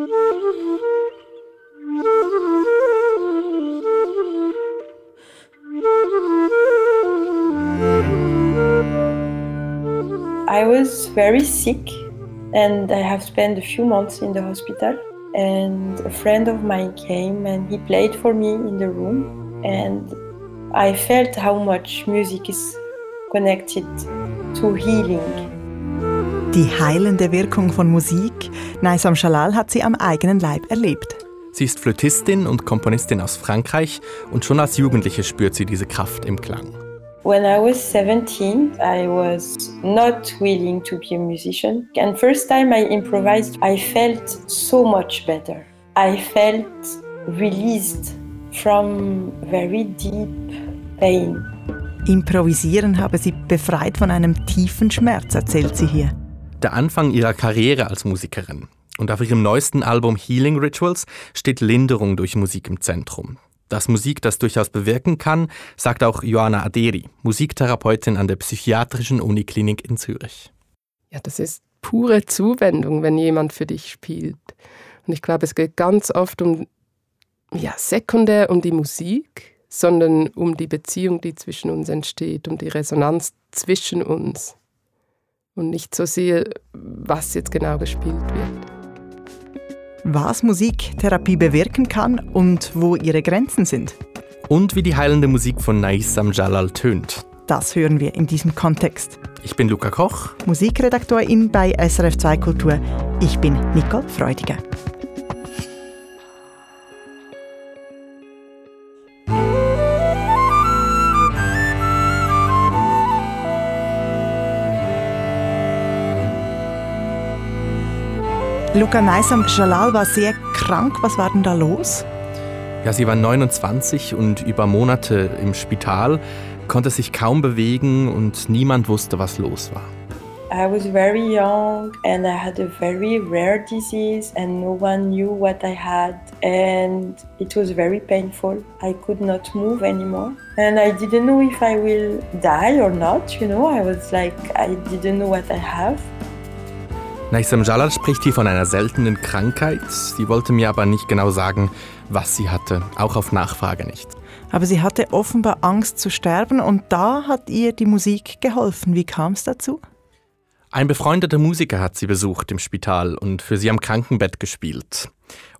I was very sick and I have spent a few months in the hospital. And a friend of mine came and he played for me in the room. And I felt how much music is connected to healing. Die heilende Wirkung von Musik, Naisam Shalal hat sie am eigenen Leib erlebt. Sie ist Flötistin und Komponistin aus Frankreich und schon als Jugendliche spürt sie diese Kraft im Klang. When I was 17, I was not willing to be a musician. And first time I improvised, I felt so much better. I felt released from very deep pain. Improvisieren habe sie befreit von einem tiefen Schmerz, erzählt sie hier. Der Anfang ihrer Karriere als Musikerin. Und auf ihrem neuesten Album Healing Rituals steht Linderung durch Musik im Zentrum. Dass Musik das durchaus bewirken kann, sagt auch Joanna Aderi, Musiktherapeutin an der Psychiatrischen Uniklinik in Zürich. Ja, das ist pure Zuwendung, wenn jemand für dich spielt. Und ich glaube, es geht ganz oft um, ja, sekundär um die Musik, sondern um die Beziehung, die zwischen uns entsteht, um die Resonanz zwischen uns. Und nicht so sehr, was jetzt genau gespielt wird was Musiktherapie bewirken kann und wo ihre Grenzen sind. Und wie die heilende Musik von Naissam Jalal tönt. Das hören wir in diesem Kontext. Ich bin Luca Koch, Musikredaktorin bei SRF 2 Kultur. Ich bin Nicole Freudiger. Luca Neisam Jalal war sehr krank. Was war denn da los? Ja, sie war 29 und über Monate im Spital, konnte sich kaum bewegen und niemand wusste, was los war. I was very young and I had a very rare disease and no one knew what I had and it was very painful. I could not move anymore and I didn't know if I will die or not, you know. I was like I didn't know what I have. Naisam Jalal spricht hier von einer seltenen Krankheit. Sie wollte mir aber nicht genau sagen, was sie hatte, auch auf Nachfrage nicht. Aber sie hatte offenbar Angst zu sterben und da hat ihr die Musik geholfen. Wie kam es dazu? Ein befreundeter Musiker hat sie besucht im Spital und für sie am Krankenbett gespielt.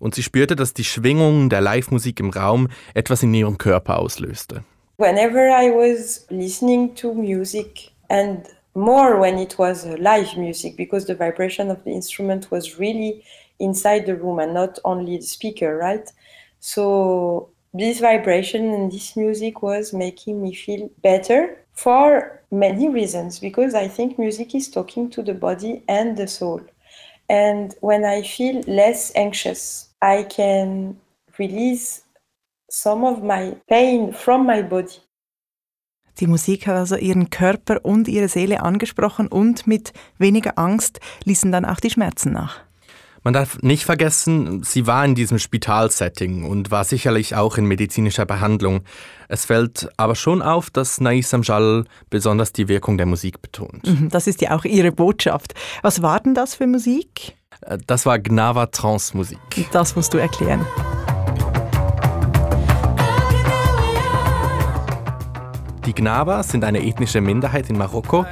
Und sie spürte, dass die Schwingung der Live-Musik im Raum etwas in ihrem Körper auslöste. Whenever I was listening to music and more when it was uh, live music because the vibration of the instrument was really inside the room and not only the speaker, right? So this vibration and this music was making me feel better for many reasons because I think music is talking to the body and the soul. And when I feel less anxious, I can release some of my pain from my body. Die Musik hat also ihren Körper und ihre Seele angesprochen und mit weniger Angst ließen dann auch die Schmerzen nach. Man darf nicht vergessen, sie war in diesem Spitalsetting und war sicherlich auch in medizinischer Behandlung. Es fällt aber schon auf, dass Nais Amjal besonders die Wirkung der Musik betont. Mhm, das ist ja auch ihre Botschaft. Was war denn das für Musik? Äh, das war Gnava Trance Musik. Das musst du erklären. Die Gnawa sind eine ethnische Minderheit in Marokko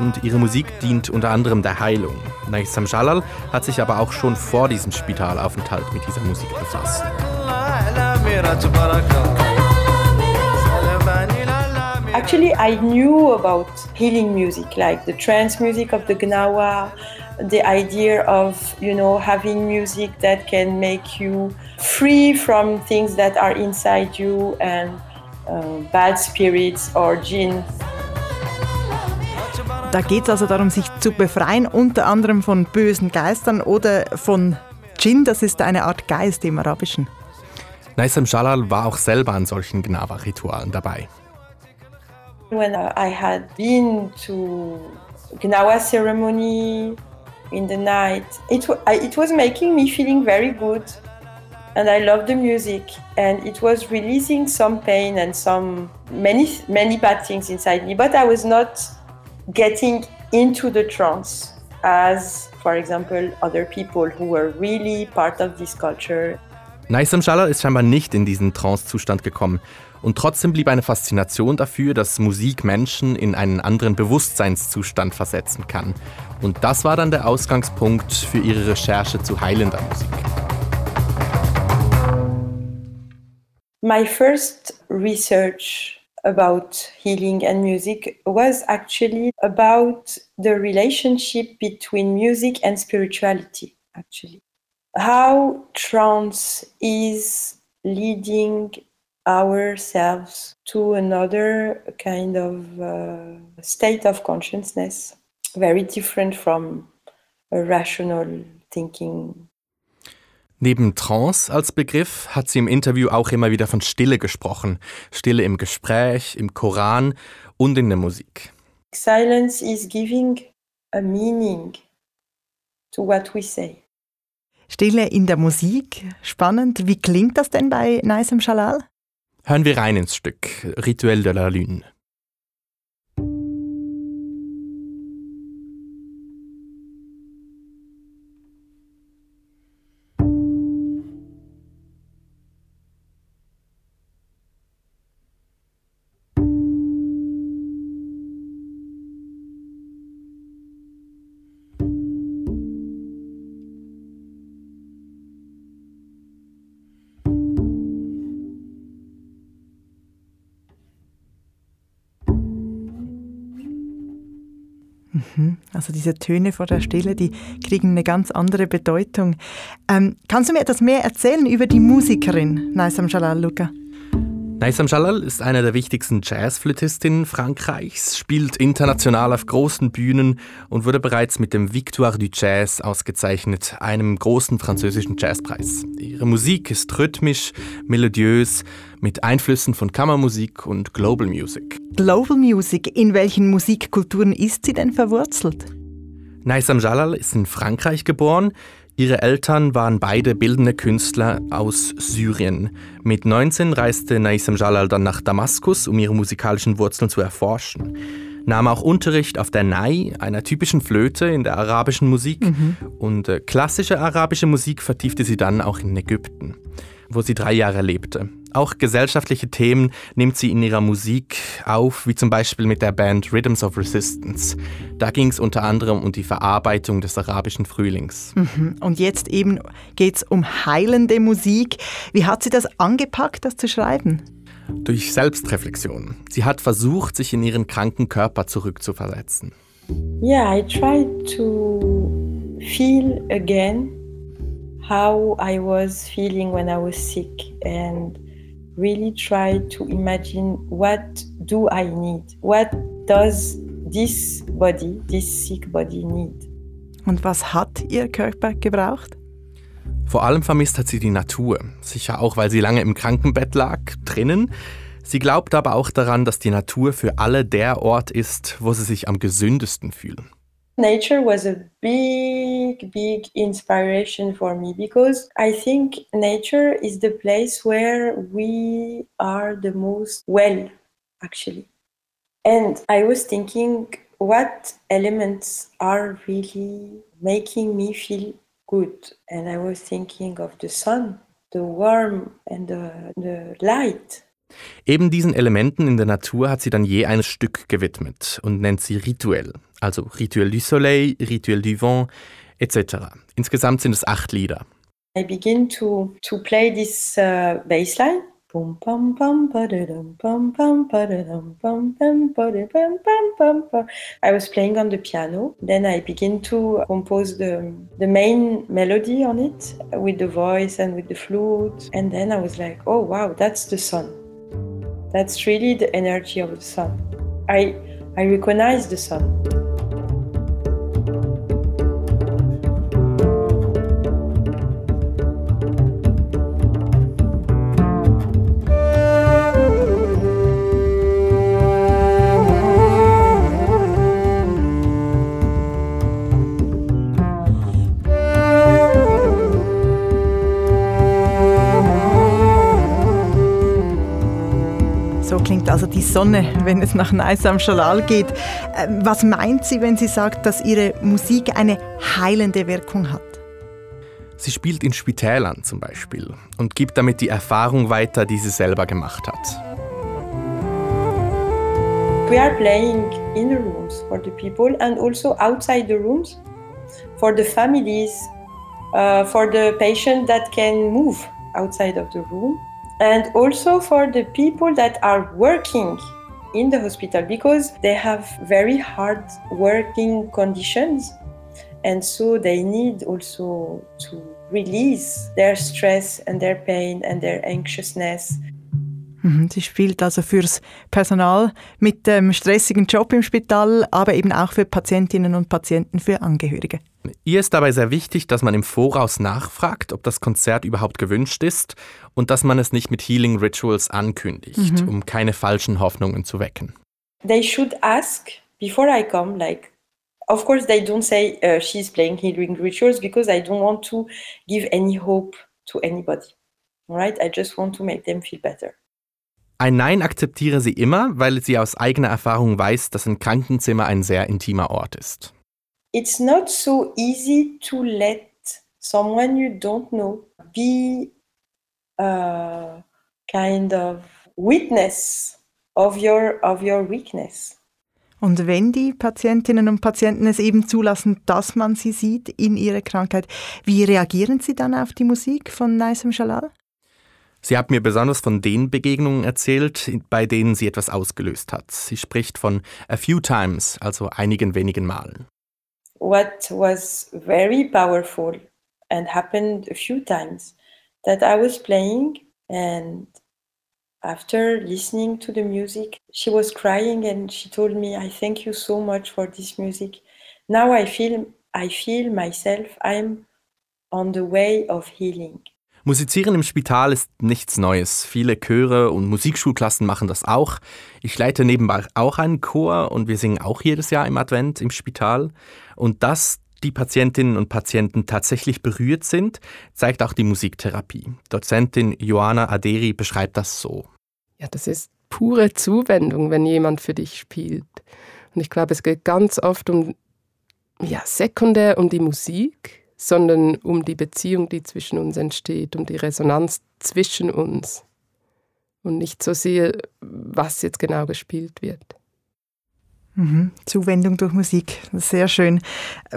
und ihre Musik dient unter anderem der Heilung. Naissam Jalal hat sich aber auch schon vor diesem Spitalaufenthalt mit dieser Musik befasst. Actually, I knew about healing music, like the trance music of the Gnawa, the idea of, you know, having music that can make you free from things that are inside you and uh, bad spirits or jinn. Da geht es also darum, sich zu befreien, unter anderem von bösen Geistern oder von Djinn, das ist eine Art Geist im Arabischen. Naisam Shalal war auch selber an solchen Gnawa-Ritualen dabei. When I had been to Gnawa ceremony in the night, it, it was making me feeling very good and I loved the music and it was releasing some pain and some many many bad things inside me but I was not getting into the trance as, for example, other people who were really part of this culture. Naisam Jalal ist scheinbar nicht in diesen Trance-Zustand gekommen. Und trotzdem blieb eine Faszination dafür, dass Musik Menschen in einen anderen Bewusstseinszustand versetzen kann. Und das war dann der Ausgangspunkt für ihre Recherche zu heilender Musik. My first research about healing and music was actually about the relationship between music and spirituality, actually. How trance is leading ourselves to another kind of uh, state of consciousness, very different from a rational thinking. Neben Trance als Begriff hat sie im Interview auch immer wieder von Stille gesprochen. Stille im Gespräch, im Koran und in der Musik. Silence is giving a meaning to what we say. Stille in der Musik, spannend. Wie klingt das denn bei Naisem Shalal? Hören wir rein ins Stück Rituel de la Lune. Diese Töne vor der Stille, die kriegen eine ganz andere Bedeutung. Ähm, kannst du mir etwas mehr erzählen über die Musikerin Naisam Jalal, Luca? Naisam Jalal ist eine der wichtigsten Jazzflötistinnen Frankreichs, spielt international auf großen Bühnen und wurde bereits mit dem Victoire du Jazz ausgezeichnet, einem großen französischen Jazzpreis. Ihre Musik ist rhythmisch, melodiös, mit Einflüssen von Kammermusik und Global Music. Global Music, in welchen Musikkulturen ist sie denn verwurzelt? Naisam Jalal ist in Frankreich geboren, Ihre Eltern waren beide bildende Künstler aus Syrien. Mit 19 reiste Naisem Jalal dann nach Damaskus, um ihre musikalischen Wurzeln zu erforschen. Nahm auch Unterricht auf der Nai, einer typischen Flöte in der arabischen Musik. Mhm. Und äh, klassische arabische Musik vertiefte sie dann auch in Ägypten wo sie drei Jahre lebte. Auch gesellschaftliche Themen nimmt sie in ihrer Musik auf, wie zum Beispiel mit der Band Rhythms of Resistance. Da ging es unter anderem um die Verarbeitung des arabischen Frühlings. Mhm. Und jetzt eben geht es um heilende Musik. Wie hat sie das angepackt, das zu schreiben? Durch Selbstreflexion. Sie hat versucht, sich in ihren kranken Körper zurückzuversetzen. Yeah, I tried to feel again how I was feeling when I was sick and really try to imagine what do I need? What does this body, this sick body need? Und was hat ihr Körper gebraucht? Vor allem vermisst hat sie die Natur, sicher auch, weil sie lange im Krankenbett lag, drinnen. Sie glaubt aber auch daran, dass die Natur für alle der Ort ist, wo sie sich am gesündesten fühlen. Nature was a big, big inspiration for me because I think nature is the place where we are the most well, actually. And I was thinking, what elements are really making me feel good? And I was thinking of the sun, the warmth, and the, the light. Eben diesen Elementen in der Natur hat sie dann je ein Stück gewidmet und nennt sie rituell, also Rituel du Soleil, Rituel du Vent etc. Insgesamt sind es acht Lieder. I begin to, to play this uh, bassline. I was playing on the piano. Then I begin to compose the, the main melody on it with the voice and with the flute. And then I was like, oh wow, that's the sun. That's really the energy of the sun. I, I recognize the sun. klingt also die Sonne, wenn es nach Nice am Schalal geht. Ähm, was meint sie, wenn sie sagt, dass ihre Musik eine heilende Wirkung hat? Sie spielt in Spitälern zum Beispiel und gibt damit die Erfahrung weiter, die sie selber gemacht hat. We are playing in the rooms for the people and also outside the rooms for the families, uh, for the patient that can move outside of the room. And also for the people that are working in the hospital because they have very hard working conditions and so they need also to release their stress and their pain and their anxiousness. Mhm, sie spielt also fürs Personal mit dem stressigen Job im Spital, aber eben auch für Patientinnen und Patienten, für Angehörige. Ihr ist dabei sehr wichtig, dass man im Voraus nachfragt, ob das Konzert überhaupt gewünscht ist und dass man es nicht mit Healing Rituals ankündigt, mhm. um keine falschen Hoffnungen zu wecken. They should ask before I come, like of course they don't say uh, she's playing healing rituals because I don't want to give any hope to anybody. Right? I just want to make them feel better. Ein Nein akzeptiere sie immer, weil sie aus eigener Erfahrung weiß, dass ein Krankenzimmer ein sehr intimer Ort ist. It's not so easy to let someone you don't know be a kind of witness of your, of your weakness. Und wenn die Patientinnen und Patienten es eben zulassen, dass man sie sieht in ihrer Krankheit, wie reagieren sie dann auf die Musik von Naisem Shalal? Sie hat mir besonders von den Begegnungen erzählt, bei denen sie etwas ausgelöst hat. Sie spricht von a few times, also einigen wenigen Malen. What was very powerful and happened a few times that I was playing and after listening to the music, she was crying and she told me, I thank you so much for this music. Now I feel, I feel myself, I'm on the way of healing. Musizieren im Spital ist nichts Neues. Viele Chöre und Musikschulklassen machen das auch. Ich leite nebenbei auch einen Chor und wir singen auch jedes Jahr im Advent im Spital. Und dass die Patientinnen und Patienten tatsächlich berührt sind, zeigt auch die Musiktherapie. Dozentin Joanna Aderi beschreibt das so. Ja, das ist pure Zuwendung, wenn jemand für dich spielt. Und ich glaube, es geht ganz oft um, ja, sekundär um die Musik, sondern um die Beziehung, die zwischen uns entsteht, um die Resonanz zwischen uns. Und nicht so sehr, was jetzt genau gespielt wird. Mhm. Zuwendung durch Musik, sehr schön.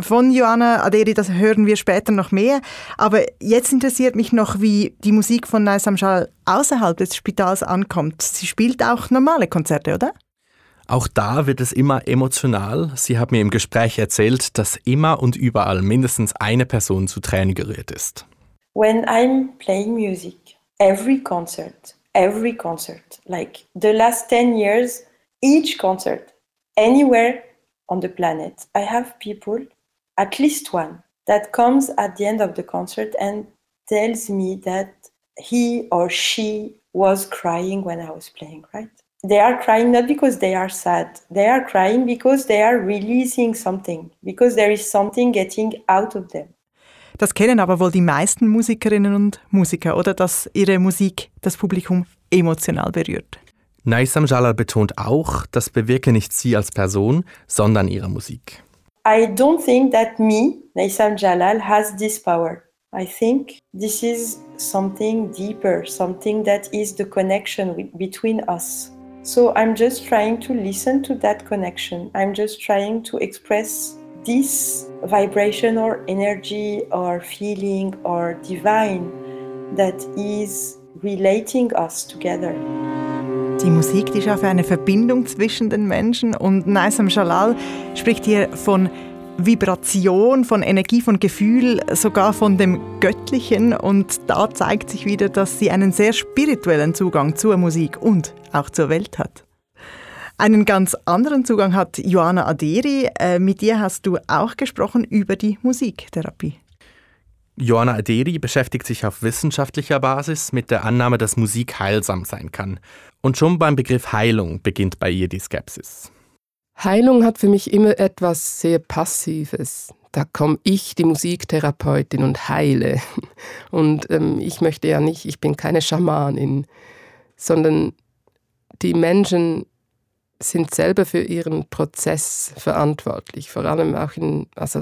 Von Joanna Aderi, das hören wir später noch mehr. Aber jetzt interessiert mich noch, wie die Musik von Naisam Schall außerhalb des Spitals ankommt. Sie spielt auch normale Konzerte, oder? Auch da wird es immer emotional. Sie hat mir im Gespräch erzählt, dass immer und überall mindestens eine Person zu Tränen gerührt ist. When I'm playing music, every concert, every concert, like the last 10 years, each concert anywhere on the planet. I have people, at least one, that comes at the end of the concert and tells me that he or she was crying when I was playing, right? They are crying not because they are sad, they are crying because they are releasing something, because there is something getting out of them. Das kennen aber wohl die meisten Musikerinnen und Musiker, oder dass ihre Musik das Publikum emotional berührt. Naisam Jalal betont auch, das bewirke nicht sie als Person, sondern ihre Musik. I don't think that me, Naisam Jalal, has this power. I think this is something deeper, something that is the connection between us. So I'm just trying to listen to that connection. I'm just trying to express this vibration or energy or feeling or divine that is relating us together. Die Musik die schafft eine Verbindung zwischen den Menschen und Naisam Shalal spricht hier von Vibration, von Energie, von Gefühl, sogar von dem Göttlichen. Und da zeigt sich wieder, dass sie einen sehr spirituellen Zugang zur Musik und auch zur Welt hat. Einen ganz anderen Zugang hat Joanna Aderi. Äh, mit dir hast du auch gesprochen über die Musiktherapie. Joanna Aderi beschäftigt sich auf wissenschaftlicher Basis mit der Annahme, dass Musik heilsam sein kann. Und schon beim Begriff Heilung beginnt bei ihr die Skepsis. Heilung hat für mich immer etwas sehr Passives. Da komme ich, die Musiktherapeutin, und heile. Und ähm, ich möchte ja nicht, ich bin keine Schamanin, sondern die Menschen sind selber für ihren Prozess verantwortlich, vor allem auch in, also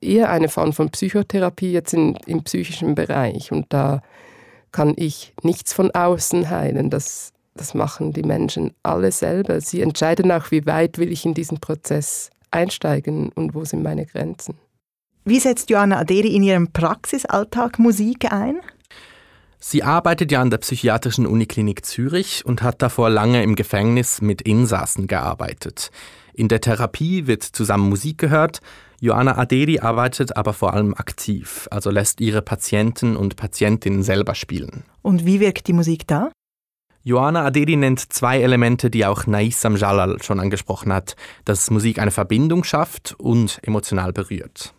eher eine Form von Psychotherapie jetzt in, im psychischen Bereich und da kann ich nichts von außen heilen, das, das machen die Menschen alle selber. Sie entscheiden auch, wie weit will ich in diesen Prozess einsteigen und wo sind meine Grenzen. Wie setzt Joanna Aderi in ihrem Praxisalltag Musik ein? Sie arbeitet ja an der Psychiatrischen Uniklinik Zürich und hat davor lange im Gefängnis mit Insassen gearbeitet. In der Therapie wird zusammen Musik gehört. Joanna Aderi arbeitet aber vor allem aktiv, also lässt ihre Patienten und Patientinnen selber spielen. Und wie wirkt die Musik da? Joanna Adedi nennt zwei Elemente, die auch Naissam Jalal schon angesprochen hat, dass Musik eine Verbindung schafft und emotional berührt.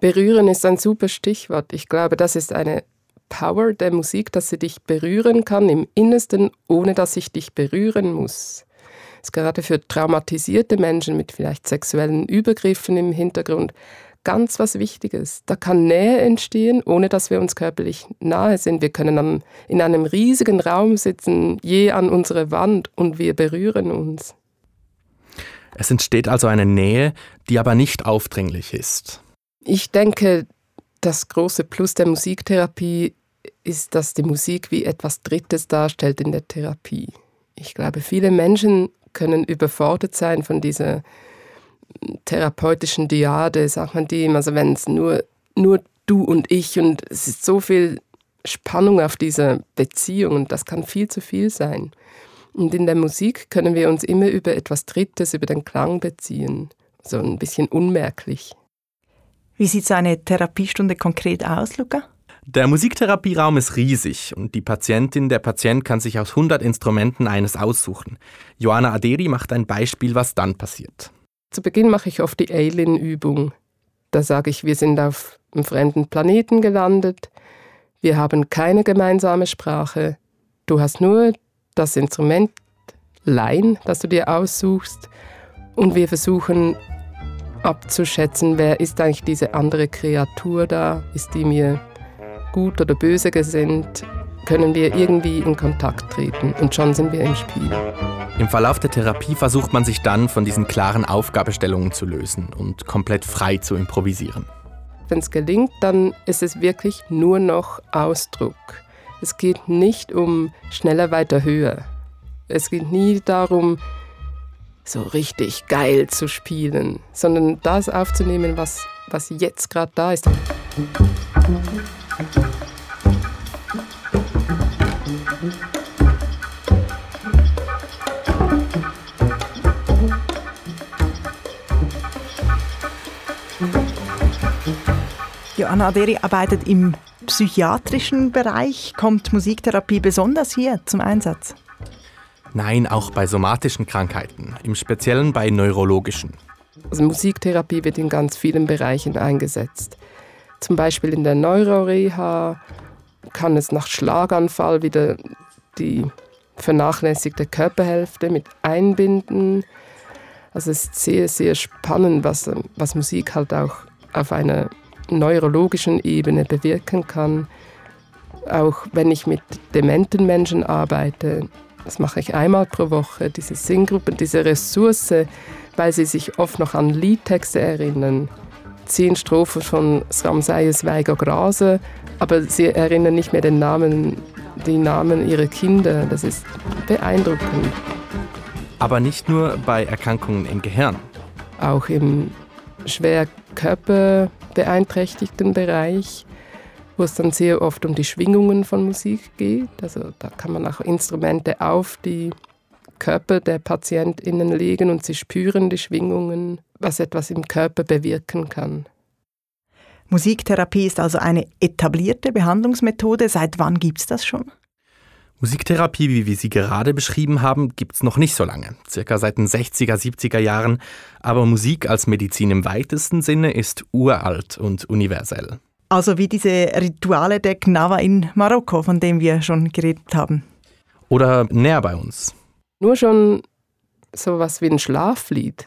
Berühren ist ein super Stichwort. Ich glaube, das ist eine Power der Musik, dass sie dich berühren kann im Innersten, ohne dass ich dich berühren muss. Das ist gerade für traumatisierte Menschen mit vielleicht sexuellen Übergriffen im Hintergrund ganz was Wichtiges. Da kann Nähe entstehen, ohne dass wir uns körperlich nahe sind. Wir können am, in einem riesigen Raum sitzen, je an unsere Wand und wir berühren uns. Es entsteht also eine Nähe, die aber nicht aufdringlich ist. Ich denke, das große Plus der Musiktherapie ist, dass die Musik wie etwas Drittes darstellt in der Therapie. Ich glaube, viele Menschen können überfordert sein von dieser therapeutischen Diade, sagt man dem, also wenn es nur, nur du und ich und es ist so viel Spannung auf dieser Beziehung und das kann viel zu viel sein. Und in der Musik können wir uns immer über etwas Drittes, über den Klang beziehen, so ein bisschen unmerklich. Wie sieht so eine Therapiestunde konkret aus, Luca? Der Musiktherapieraum ist riesig und die Patientin, der Patient kann sich aus 100 Instrumenten eines aussuchen. Joanna Aderi macht ein Beispiel, was dann passiert. Zu Beginn mache ich oft die Alien-Übung. Da sage ich, wir sind auf einem fremden Planeten gelandet, wir haben keine gemeinsame Sprache, du hast nur das Instrument Line, das du dir aussuchst. Und wir versuchen abzuschätzen, wer ist eigentlich diese andere Kreatur da, ist die mir gut oder böse gesinnt, können wir irgendwie in Kontakt treten und schon sind wir im Spiel. Im Verlauf der Therapie versucht man sich dann von diesen klaren Aufgabestellungen zu lösen und komplett frei zu improvisieren. Wenn es gelingt, dann ist es wirklich nur noch Ausdruck. Es geht nicht um schneller, weiter, höher. Es geht nie darum, so richtig geil zu spielen, sondern das aufzunehmen, was, was jetzt gerade da ist. Joanna Aderi arbeitet im psychiatrischen Bereich. Kommt Musiktherapie besonders hier zum Einsatz? Nein, auch bei somatischen Krankheiten, im Speziellen bei neurologischen. Also Musiktherapie wird in ganz vielen Bereichen eingesetzt. Zum Beispiel in der Neuroreha kann es nach Schlaganfall wieder die vernachlässigte Körperhälfte mit einbinden. Also es ist sehr, sehr spannend, was, was Musik halt auch auf einer neurologischen Ebene bewirken kann. Auch wenn ich mit dementen Menschen arbeite, das mache ich einmal pro Woche, diese Singgruppen, diese Ressource, weil sie sich oft noch an Liedtexte erinnern. Zehn Strophen von Ramsayes Weiger Grase, aber sie erinnern nicht mehr den Namen, die Namen ihrer Kinder. Das ist beeindruckend. Aber nicht nur bei Erkrankungen im Gehirn. Auch im schwer körperbeeinträchtigten Bereich, wo es dann sehr oft um die Schwingungen von Musik geht. Also da kann man auch Instrumente auf die Körper der PatientInnen legen und sie spüren die Schwingungen, was etwas im Körper bewirken kann. Musiktherapie ist also eine etablierte Behandlungsmethode. Seit wann gibt es das schon? Musiktherapie, wie wir sie gerade beschrieben haben, gibt es noch nicht so lange, circa seit den 60er, 70er Jahren, aber Musik als Medizin im weitesten Sinne ist uralt und universell. Also wie diese Rituale der Gnawa in Marokko, von dem wir schon geredet haben. Oder näher bei uns. Nur schon sowas wie ein Schlaflied,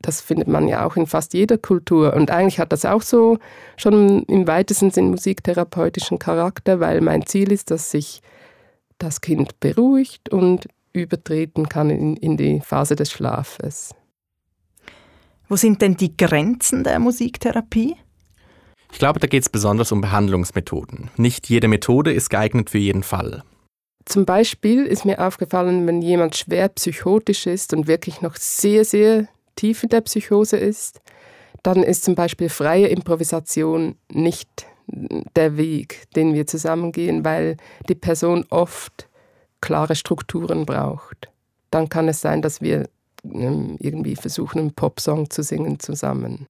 das findet man ja auch in fast jeder Kultur. Und eigentlich hat das auch so schon im weitesten Sinn musiktherapeutischen Charakter, weil mein Ziel ist, dass sich das Kind beruhigt und übertreten kann in, in die Phase des Schlafes. Wo sind denn die Grenzen der Musiktherapie? Ich glaube, da geht es besonders um Behandlungsmethoden. Nicht jede Methode ist geeignet für jeden Fall. Zum Beispiel ist mir aufgefallen, wenn jemand schwer psychotisch ist und wirklich noch sehr, sehr tief in der Psychose ist, dann ist zum Beispiel freie Improvisation nicht der Weg, den wir zusammengehen, weil die Person oft klare Strukturen braucht. Dann kann es sein, dass wir ähm, irgendwie versuchen, einen Popsong zu singen zusammen.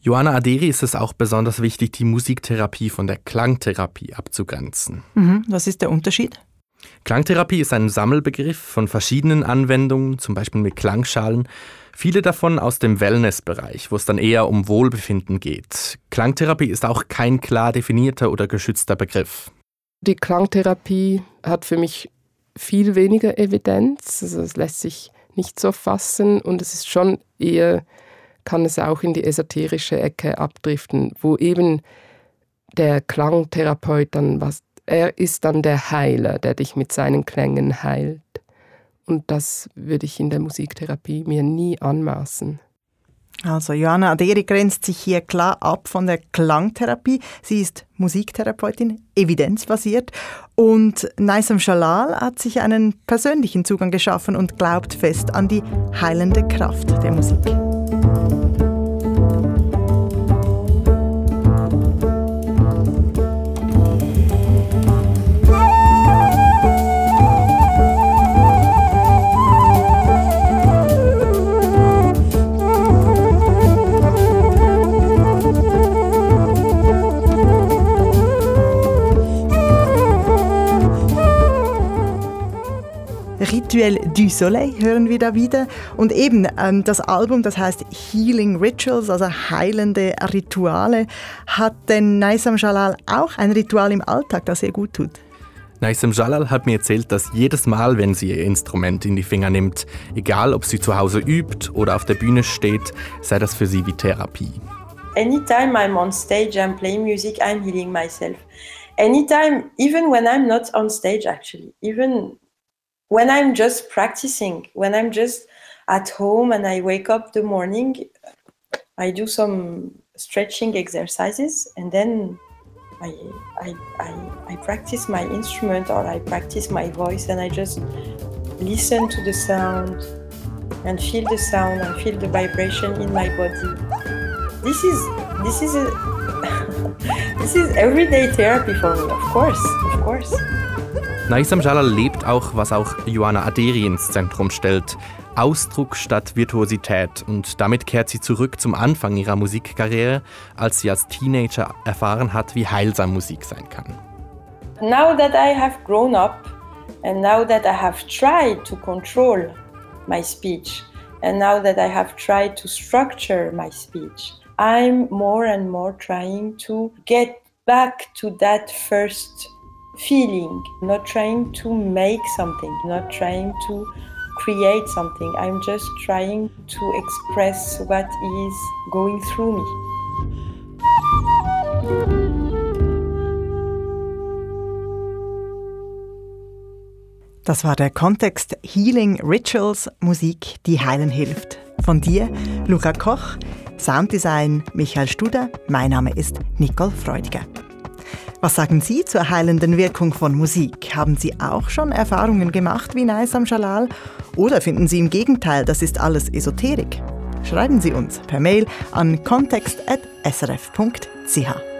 Johanna Aderi ist es auch besonders wichtig, die Musiktherapie von der Klangtherapie abzugrenzen. Mhm. Was ist der Unterschied? Klangtherapie ist ein Sammelbegriff von verschiedenen Anwendungen, zum Beispiel mit Klangschalen, viele davon aus dem Wellnessbereich, wo es dann eher um Wohlbefinden geht. Klangtherapie ist auch kein klar definierter oder geschützter Begriff. Die Klangtherapie hat für mich viel weniger Evidenz, also es lässt sich nicht so fassen und es ist schon eher, kann es auch in die esoterische Ecke abdriften, wo eben der Klangtherapeut dann was, er ist dann der Heiler, der dich mit seinen Klängen heilt. Und das würde ich in der Musiktherapie mir nie anmaßen. Also Johanna Aderi grenzt sich hier klar ab von der Klangtherapie. Sie ist Musiktherapeutin, evidenzbasiert. Und Naisam Shalal hat sich einen persönlichen Zugang geschaffen und glaubt fest an die heilende Kraft der Musik. Rituel du Soleil hören wir da wieder. Und eben ähm, das Album, das heißt Healing Rituals, also heilende Rituale. Hat denn Naisam Jalal auch ein Ritual im Alltag, das ihr gut tut? Naisam Jalal hat mir erzählt, dass jedes Mal, wenn sie ihr Instrument in die Finger nimmt, egal ob sie zu Hause übt oder auf der Bühne steht, sei das für sie wie Therapie. Anytime I'm on stage and playing music, I'm healing myself. Anytime, even when I'm not on stage, actually, even when I'm just practicing, when I'm just at home and I wake up the morning, I do some stretching exercises and then I, I, I, I practice my instrument or I practice my voice and I just listen to the sound and feel the sound and feel the vibration in my body. This is this is a this is everyday therapy for me, of course, of course. Naisam Jalal lebt auch, was auch Joanna Aderi ins Zentrum stellt. Ausdruck statt Virtuosität und damit kehrt sie zurück zum Anfang ihrer Musikkarriere, als sie als Teenager erfahren hat, wie heilsam Musik sein kann. Now that I have grown up and now that I have tried to control my speech and now that I have tried to structure my speech, I'm more and more trying to get back to that first feeling, not trying to make something, not trying to create something. I'm just trying to express what is going through me. Das war der Kontext Healing Rituals, Musik, die heilen hilft. Von dir, Luca Koch, Sounddesign Michael Studer, mein Name ist Nicole Freudiger. Was sagen Sie zur heilenden Wirkung von Musik? Haben Sie auch schon Erfahrungen gemacht wie Naisam Shalal? Oder finden Sie im Gegenteil, das ist alles Esoterik? Schreiben Sie uns per Mail an kontext.srf.ch.